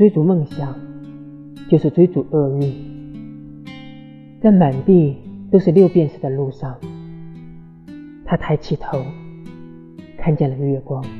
追逐梦想就是追逐厄运。在满地都是六便士的路上他抬起头看见了月光。